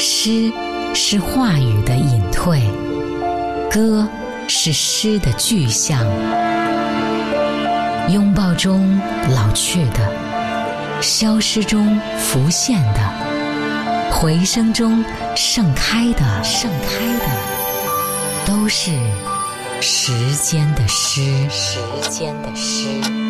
诗是话语的隐退，歌是诗的具象。拥抱中老去的，消失中浮现的，回声中盛开的，盛开的，都是时间的诗，时间的诗。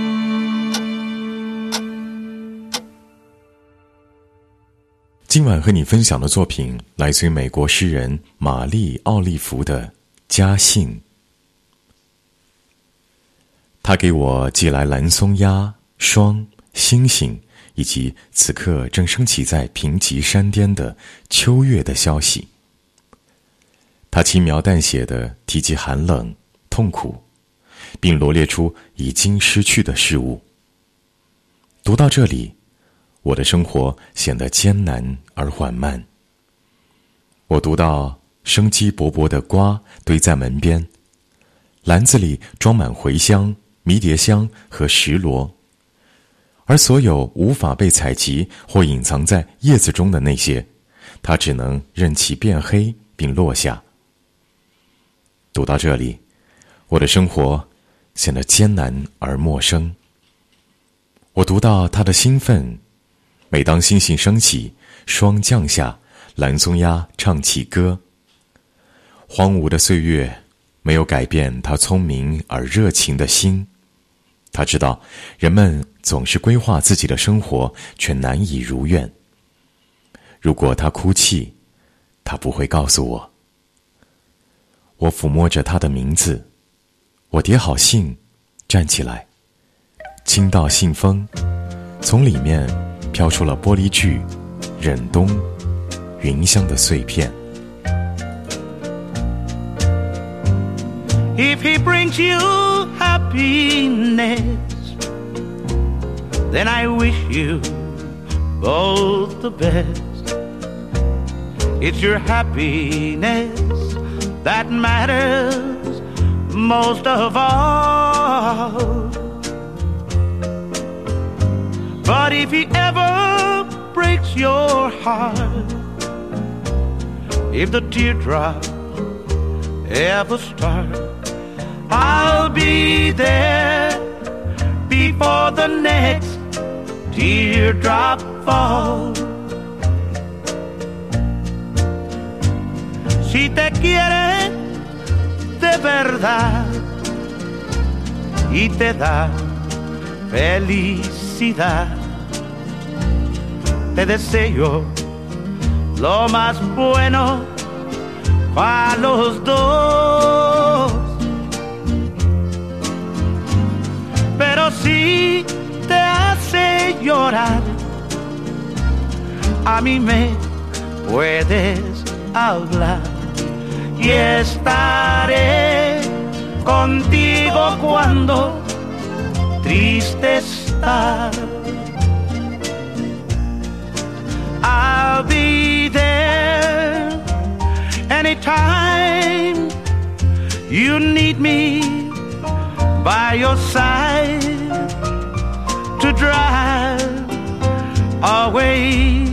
今晚和你分享的作品来自于美国诗人玛丽·奥利弗的《家信》。他给我寄来蓝松鸦、霜、星星，以及此刻正升起在平瘠山巅的秋月的消息。他轻描淡写的提及寒冷、痛苦，并罗列出已经失去的事物。读到这里。我的生活显得艰难而缓慢。我读到生机勃勃的瓜堆在门边，篮子里装满茴香、迷迭香和石螺，而所有无法被采集或隐藏在叶子中的那些，它只能任其变黑并落下。读到这里，我的生活显得艰难而陌生。我读到他的兴奋。每当星星升起，霜降下，蓝松鸦唱起歌。荒芜的岁月没有改变他聪明而热情的心。他知道，人们总是规划自己的生活，却难以如愿。如果他哭泣，他不会告诉我。我抚摸着他的名字，我叠好信，站起来，倾倒信封，从里面。飘出了玻璃具、忍冬、云香的碎片。If he brings you happiness, then I wish you both the best. It's your happiness that matters most of all. But if he ever breaks your heart, if the teardrop ever start, I'll be there before the next teardrop falls. Si te quiere de verdad y te da felicidad te deseo lo más bueno para los dos. Pero si te hace llorar, a mí me puedes hablar y estaré contigo cuando triste estar you need me by your side to drive away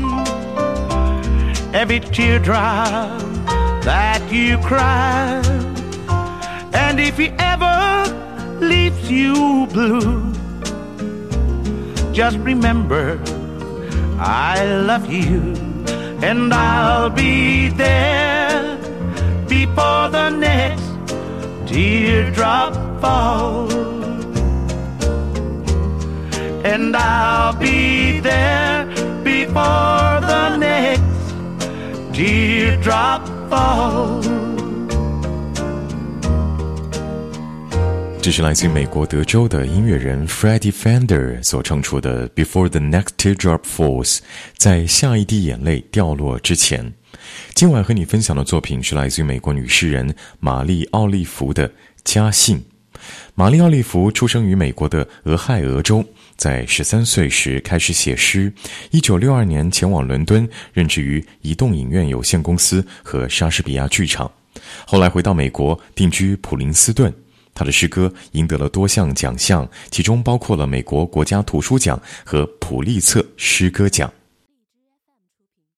every teardrop that you cry. And if he ever leaves you blue, just remember I love you, and I'll be there before the next teardrop falls. And I'll be there before the next teardrop falls. 这是来自美国德州的音乐人 Freddie Fender 所唱出的《Before the Next Teardrop Falls》，在下一滴眼泪掉落之前。今晚和你分享的作品是来自于美国女诗人玛丽奥利弗的《家信》。玛丽奥利弗出生于美国的俄亥俄州，在十三岁时开始写诗。一九六二年前往伦敦，任职于移动影院有限公司和莎士比亚剧场。后来回到美国，定居普林斯顿。他的诗歌赢得了多项奖项，其中包括了美国国家图书奖和普利策诗歌奖。